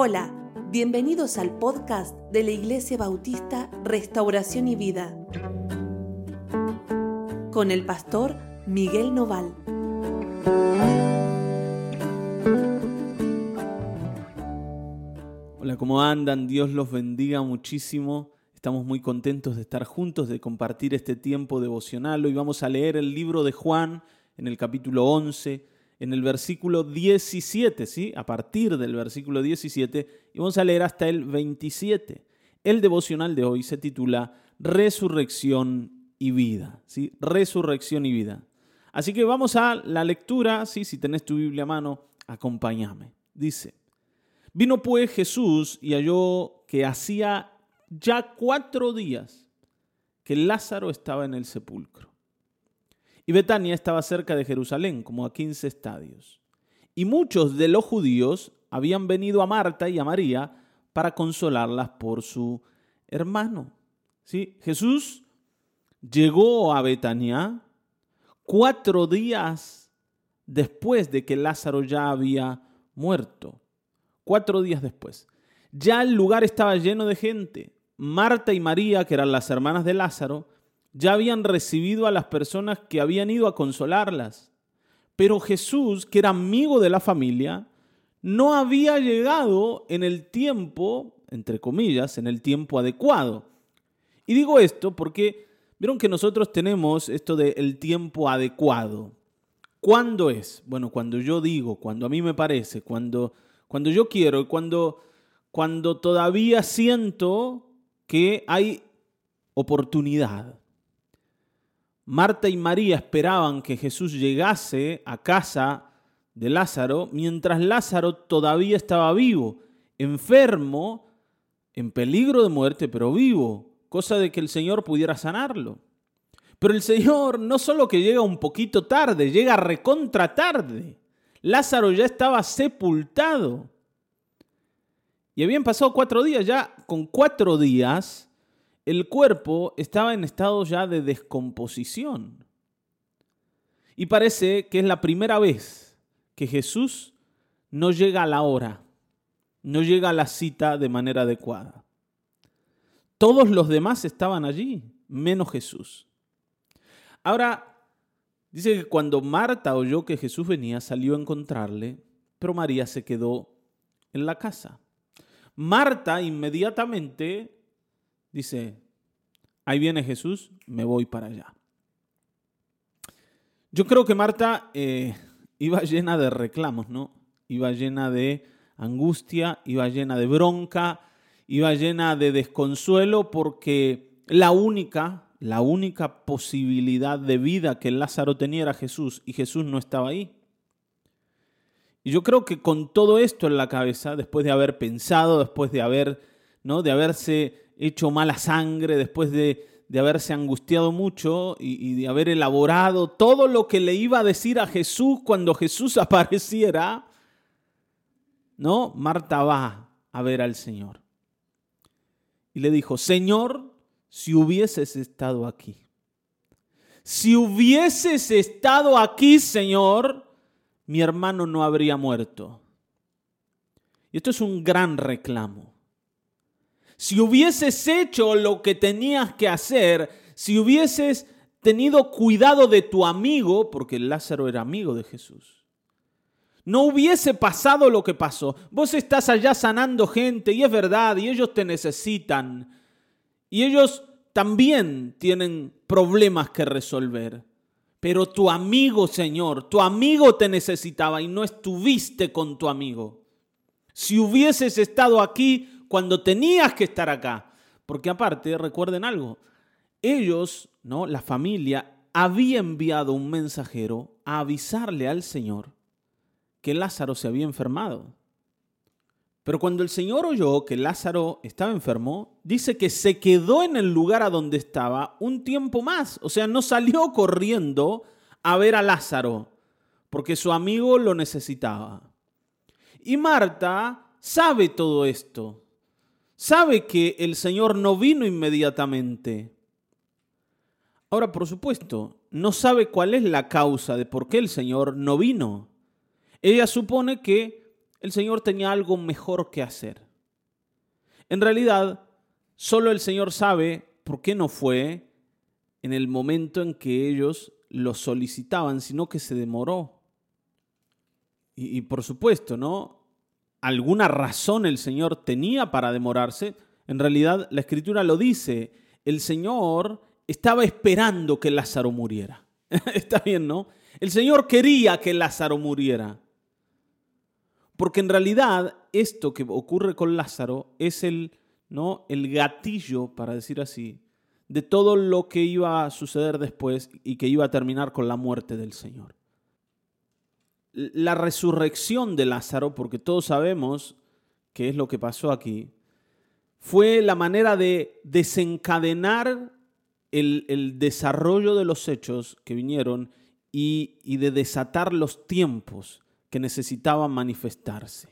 Hola, bienvenidos al podcast de la Iglesia Bautista Restauración y Vida con el pastor Miguel Noval. Hola, ¿cómo andan? Dios los bendiga muchísimo. Estamos muy contentos de estar juntos, de compartir este tiempo devocional. Hoy vamos a leer el libro de Juan en el capítulo 11 en el versículo 17, ¿sí? A partir del versículo 17 y vamos a leer hasta el 27. El devocional de hoy se titula Resurrección y vida, ¿sí? Resurrección y vida. Así que vamos a la lectura, ¿sí? Si tenés tu Biblia a mano, acompáñame. Dice, vino pues Jesús y halló que hacía ya cuatro días que Lázaro estaba en el sepulcro. Y Betania estaba cerca de Jerusalén, como a 15 estadios. Y muchos de los judíos habían venido a Marta y a María para consolarlas por su hermano. ¿Sí? Jesús llegó a Betania cuatro días después de que Lázaro ya había muerto. Cuatro días después. Ya el lugar estaba lleno de gente. Marta y María, que eran las hermanas de Lázaro, ya habían recibido a las personas que habían ido a consolarlas. Pero Jesús, que era amigo de la familia, no había llegado en el tiempo, entre comillas, en el tiempo adecuado. Y digo esto porque vieron que nosotros tenemos esto del el tiempo adecuado. ¿Cuándo es? Bueno, cuando yo digo, cuando a mí me parece, cuando, cuando yo quiero, cuando, cuando todavía siento que hay oportunidad. Marta y María esperaban que Jesús llegase a casa de Lázaro mientras Lázaro todavía estaba vivo, enfermo, en peligro de muerte, pero vivo, cosa de que el Señor pudiera sanarlo. Pero el Señor no solo que llega un poquito tarde, llega recontra tarde. Lázaro ya estaba sepultado. Y habían pasado cuatro días, ya con cuatro días el cuerpo estaba en estado ya de descomposición. Y parece que es la primera vez que Jesús no llega a la hora, no llega a la cita de manera adecuada. Todos los demás estaban allí, menos Jesús. Ahora, dice que cuando Marta oyó que Jesús venía, salió a encontrarle, pero María se quedó en la casa. Marta inmediatamente Dice, ahí viene Jesús, me voy para allá. Yo creo que Marta eh, iba llena de reclamos, ¿no? Iba llena de angustia, iba llena de bronca, iba llena de desconsuelo porque la única, la única posibilidad de vida que Lázaro tenía era Jesús y Jesús no estaba ahí. Y yo creo que con todo esto en la cabeza, después de haber pensado, después de haber, ¿no? de haberse hecho mala sangre, después de, haberse angustiado mucho y, de haber elaborado todo lo que le iba a decir a Jesús cuando Jesús apareciera, ¿no? Marta va a ver al Señor. Y le dijo, Señor, si hubieses estado aquí. Si hubieses estado aquí, Señor, mi hermano no habría muerto. Y esto es un gran reclamo si hubieses hecho lo que tenías que hacer, si hubieses tenido cuidado de tu amigo, porque Lázaro era amigo de Jesús, no hubiese pasado lo que pasó. Vos estás allá sanando gente y es verdad, y ellos te necesitan, y ellos también tienen problemas que resolver. Pero tu amigo, Señor, tu amigo te necesitaba y no estuviste con tu amigo. Si hubieses estado aquí, cuando tenías que estar acá. Porque aparte, recuerden algo, ellos, ¿no? La familia había enviado un mensajero a avisarle al Señor que Lázaro se había enfermado. Pero cuando el Señor oyó que Lázaro estaba enfermo, dice que se quedó en el lugar a donde estaba un tiempo más. O sea, no salió corriendo a ver a Lázaro, porque su amigo lo necesitaba. Y Marta sabe todo esto sabe que el Señor no vino inmediatamente. Ahora, por supuesto, no sabe cuál es la causa de por qué el Señor no vino. Ella supone que el Señor tenía algo mejor que hacer. En realidad, solo el Señor sabe por qué no fue en el momento en que ellos lo solicitaban, sino que se demoró. Y, y, por supuesto, ¿no? Alguna razón el Señor tenía para demorarse. En realidad, la Escritura lo dice. El Señor estaba esperando que Lázaro muriera. Está bien, ¿no? El Señor quería que Lázaro muriera. Porque en realidad esto que ocurre con Lázaro es el, ¿no? el gatillo, para decir así, de todo lo que iba a suceder después y que iba a terminar con la muerte del Señor. La resurrección de Lázaro, porque todos sabemos que es lo que pasó aquí, fue la manera de desencadenar el, desarrollo de los hechos que vinieron y, y de desatar los tiempos que necesitaban manifestarse.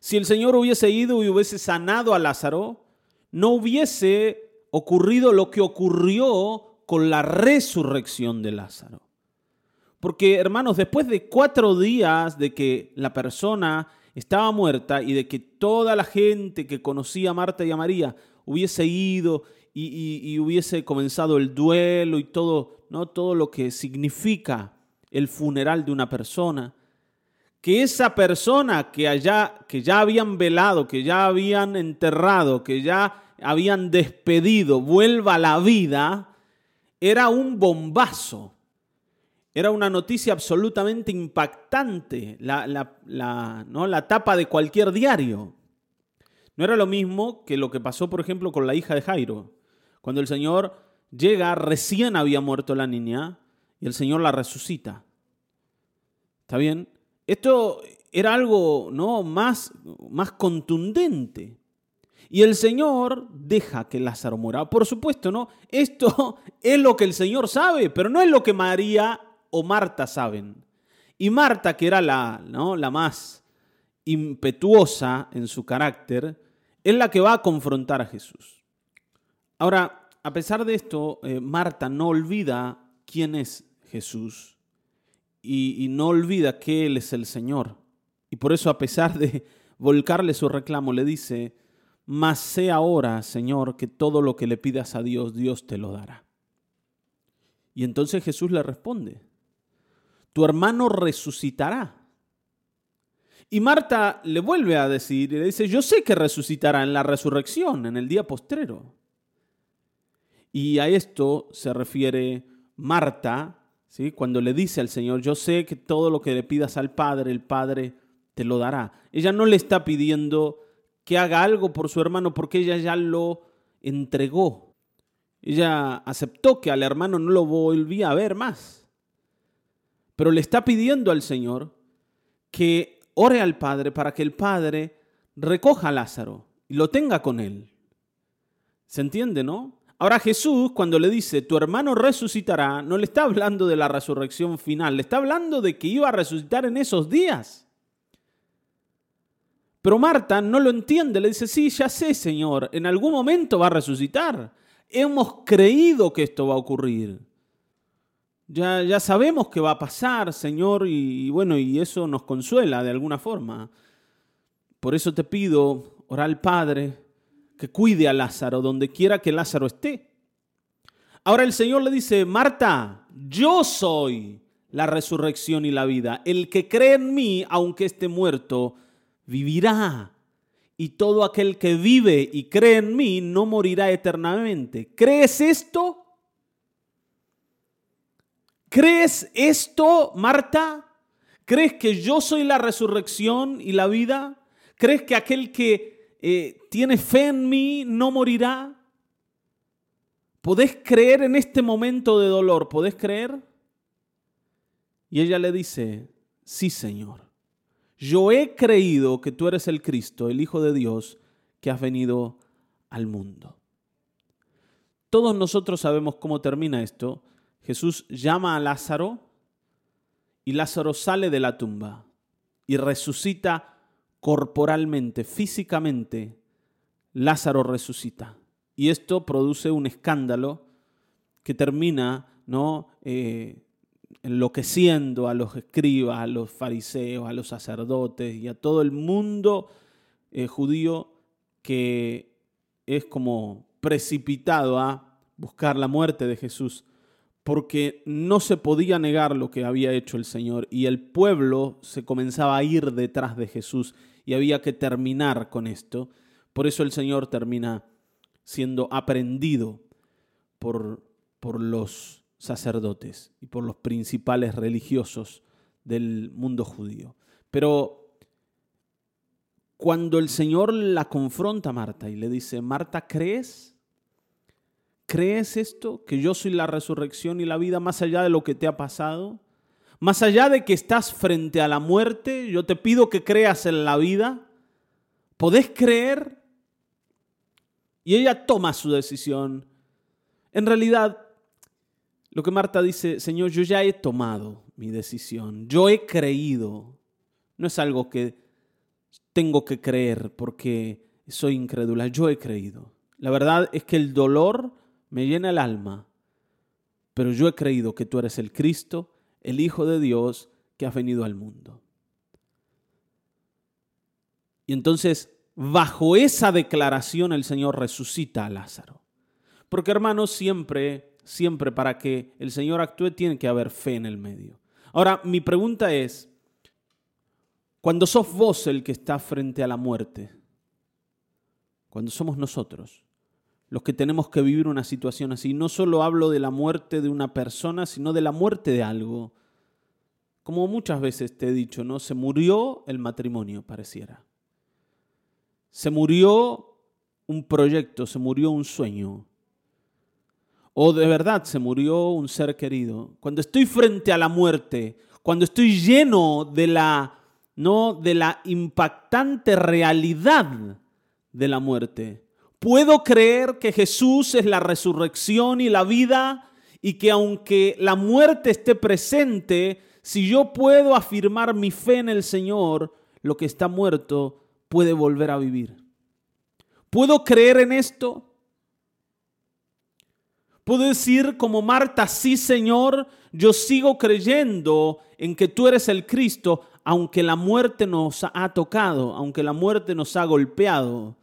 Si el Señor hubiese ido y hubiese sanado a Lázaro, no hubiese ocurrido lo que ocurrió con la resurrección de Lázaro. Porque, hermanos, después de cuatro días de que la persona estaba muerta y de que toda la gente que conocía a Marta y a María hubiese ido y, hubiese comenzado el duelo y todo, ¿no? todo lo que significa el funeral de una persona, que esa persona que, allá, que ya habían velado, que ya habían enterrado, que ya habían despedido, vuelva a la vida, era un bombazo. Era una noticia absolutamente impactante, la, la, ¿no? la tapa de cualquier diario. No era lo mismo que lo que pasó, por ejemplo, con la hija de Jairo. Cuando el Señor llega, recién había muerto la niña y el Señor la resucita. ¿Está bien? Esto era algo ¿no? más, más contundente. Y el Señor deja que Lázaro muera. Por supuesto, ¿no? Esto es lo que el Señor sabe, pero no es lo que María o Marta saben. Y Marta, que era la, ¿no? la más impetuosa en su carácter, es la que va a confrontar a Jesús. Ahora, a pesar de esto, eh, Marta no olvida quién es Jesús y, y no olvida que Él es el Señor. Y por eso, a pesar de volcarle su reclamo, le dice, mas sé ahora, Señor, que todo lo que le pidas a Dios, Dios te lo dará. Y entonces Jesús le responde, tu hermano resucitará. Y Marta le vuelve a decir, y le dice, yo sé que resucitará en la resurrección, en el día postrero. Y a esto se refiere Marta, ¿sí? cuando le dice al Señor, yo sé que todo lo que le pidas al Padre, el Padre te lo dará. Ella no le está pidiendo que haga algo por su hermano porque ella ya lo entregó. Ella aceptó que al hermano no lo volvía a ver más. Pero le está pidiendo al Señor que ore al Padre para que el Padre recoja a Lázaro y lo tenga con él. ¿Se entiende, no? Ahora Jesús cuando le dice, tu hermano resucitará, no le está hablando de la resurrección final, le está hablando de que iba a resucitar en esos días. Pero Marta no lo entiende, le dice, sí, ya sé, Señor, en algún momento va a resucitar. Hemos creído que esto va a ocurrir. Ya, sabemos que va a pasar, Señor, y, bueno, y eso nos consuela de alguna forma. Por eso te pido, ora al Padre, que cuide a Lázaro donde quiera que Lázaro esté. Ahora el Señor le dice, Marta, yo soy la resurrección y la vida. El que cree en mí, aunque esté muerto, vivirá. Y todo aquel que vive y cree en mí no morirá eternamente. ¿Crees esto? ¿Crees esto, Marta? ¿Crees que yo soy la resurrección y la vida? ¿Crees que aquel que eh, tiene fe en mí, no morirá. ¿Podés creer en este momento de dolor? ¿Podés creer? Y ella le dice, sí Señor, yo he creído que tú eres el Cristo, el Hijo de Dios, que has venido al mundo. Todos nosotros sabemos cómo termina esto. Jesús llama a Lázaro y Lázaro sale de la tumba y resucita corporalmente, físicamente, Lázaro resucita. Y esto produce un escándalo que termina. Eh, enloqueciendo a los escribas, a los fariseos, a los sacerdotes y a todo el mundo eh, judío que es como precipitado a buscar la muerte de Jesús, porque no se podía negar lo que había hecho el Señor y el pueblo se comenzaba a ir detrás de Jesús y había que terminar con esto. Por eso el Señor termina siendo aprendido por, por los sacerdotes y por los principales religiosos del mundo judío. Pero cuando el Señor la confronta a Marta y le dice, Marta, ¿crees? ¿Crees esto? Que yo soy la resurrección y la vida más allá de lo que te ha pasado. Más allá de que estás frente a la muerte, yo te pido que creas en la vida. ¿Podés creer? Y ella toma su decisión. En realidad, lo que Marta dice, Señor, yo ya he tomado mi decisión, yo he creído. No es algo que tengo que creer porque soy incrédula, yo he creído. La verdad es que el dolor me llena el alma, pero yo he creído que tú eres el Cristo, el Hijo de Dios que ha venido al mundo. Y entonces, bajo esa declaración, el Señor resucita a Lázaro. Porque hermanos, siempre siempre para que el Señor actúe tiene que haber fe en el medio. Ahora, mi pregunta es, cuando sos vos el que está frente a la muerte, cuando somos nosotros los que tenemos que vivir una situación así, no solo hablo de la muerte de una persona, sino de la muerte de algo. Como muchas veces te he dicho, ¿no? Se murió el matrimonio, pareciera. Se murió un proyecto, se murió un sueño o de verdad se murió un ser querido, cuando estoy frente a la muerte, cuando estoy lleno de la no de la impactante realidad de la muerte, puedo creer que Jesús es la resurrección y la vida y que aunque la muerte esté presente, si yo puedo afirmar mi fe en el Señor, lo que está muerto puede volver a vivir. ¿Puedo creer en esto? Puedo decir como Marta, sí Señor, yo sigo creyendo en que tú eres el Cristo, aunque la muerte nos ha tocado, aunque la muerte nos ha golpeado,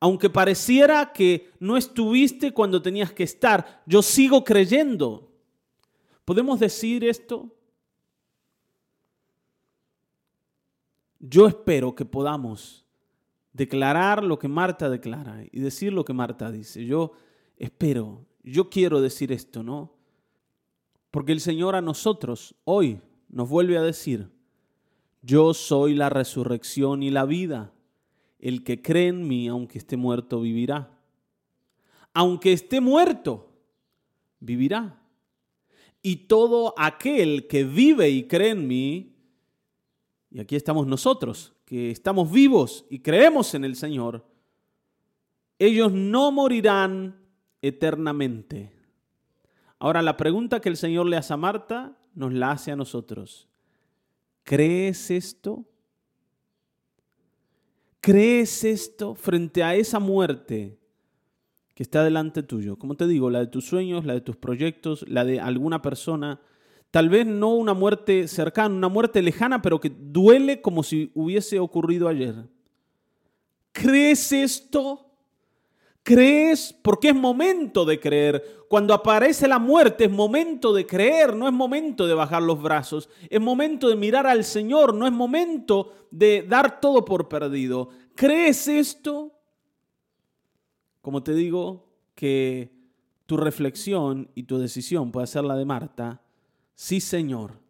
aunque pareciera que no estuviste cuando tenías que estar, yo sigo creyendo. ¿Podemos decir esto? Yo espero que podamos declarar lo que Marta declara y decir lo que Marta dice. Yo espero yo quiero decir esto, ¿no? Porque el Señor a nosotros hoy nos vuelve a decir, yo soy la resurrección y la vida. El que cree en mí, aunque esté muerto, vivirá. Aunque esté muerto, vivirá. Y todo aquel que vive y cree en mí, y aquí estamos nosotros, que estamos vivos y creemos en el Señor, ellos no morirán eternamente. Ahora la pregunta que el Señor le hace a Marta nos la hace a nosotros. ¿Crees esto? ¿Crees esto frente a esa muerte que está delante tuyo? Como te digo, la de tus sueños, la de tus proyectos, la de alguna persona. Tal vez no una muerte cercana, una muerte lejana, pero que duele como si hubiese ocurrido ayer. ¿Crees esto? ¿Crees? Porque es momento de creer. Cuando aparece la muerte es momento de creer, no es momento de bajar los brazos. Es momento de mirar al Señor, no es momento de dar todo por perdido. ¿Crees esto? Como te digo, que tu reflexión y tu decisión puede ser la de Marta. Sí, Señor.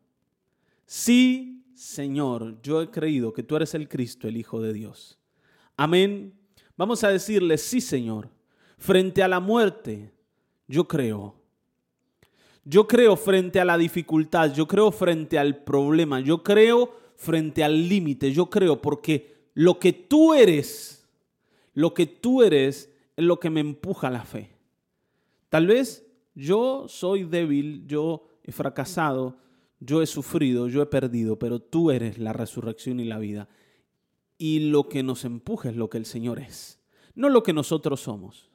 Sí, Señor, yo he creído que tú eres el Cristo, el Hijo de Dios. Amén Vamos a decirle, sí Señor, frente a la muerte, yo creo. Yo creo frente a la dificultad, yo creo frente al problema, yo creo frente al límite, yo creo porque lo que tú eres, lo que tú eres es lo que me empuja a la fe. Tal vez yo soy débil, yo he fracasado, yo he sufrido, yo he perdido, pero tú eres la resurrección y la vida y lo que nos empuja es lo que el Señor es, no lo que nosotros somos,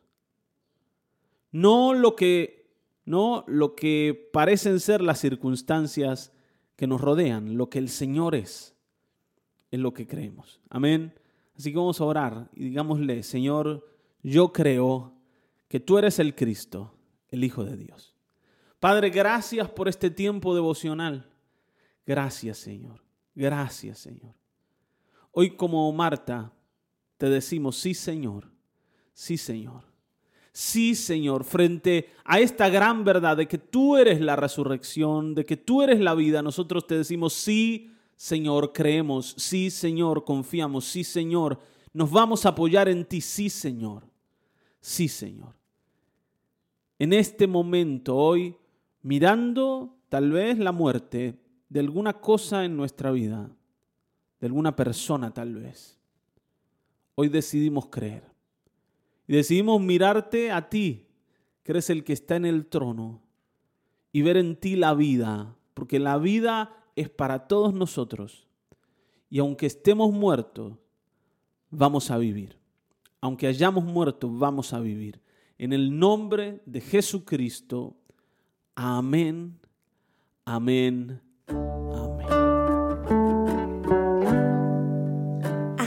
no lo que no lo que parecen ser las circunstancias que nos rodean, lo que el Señor es, es lo que creemos. Amén. Así que vamos a orar y digámosle, Señor, yo creo que tú eres el Cristo, el Hijo de Dios. Padre, gracias por este tiempo devocional. Gracias, Señor. Gracias, Señor. Hoy como Marta te decimos, sí, Señor. Sí, Señor. Sí, Señor, frente a esta gran verdad de que tú eres la resurrección, de que tú eres la vida, nosotros te decimos, sí, Señor, creemos, sí, Señor, confiamos, sí, Señor, nos vamos a apoyar en ti, sí, Señor, sí, Señor. En este momento, hoy, mirando tal vez la muerte de alguna cosa en nuestra vida, alguna persona tal vez, hoy decidimos creer. Y decidimos mirarte a ti, que eres el que está en el trono, y ver en ti la vida, porque la vida es para todos nosotros. Y aunque estemos muertos, vamos a vivir. Aunque hayamos muerto, vamos a vivir. En el nombre de Jesucristo. Amén. Amén.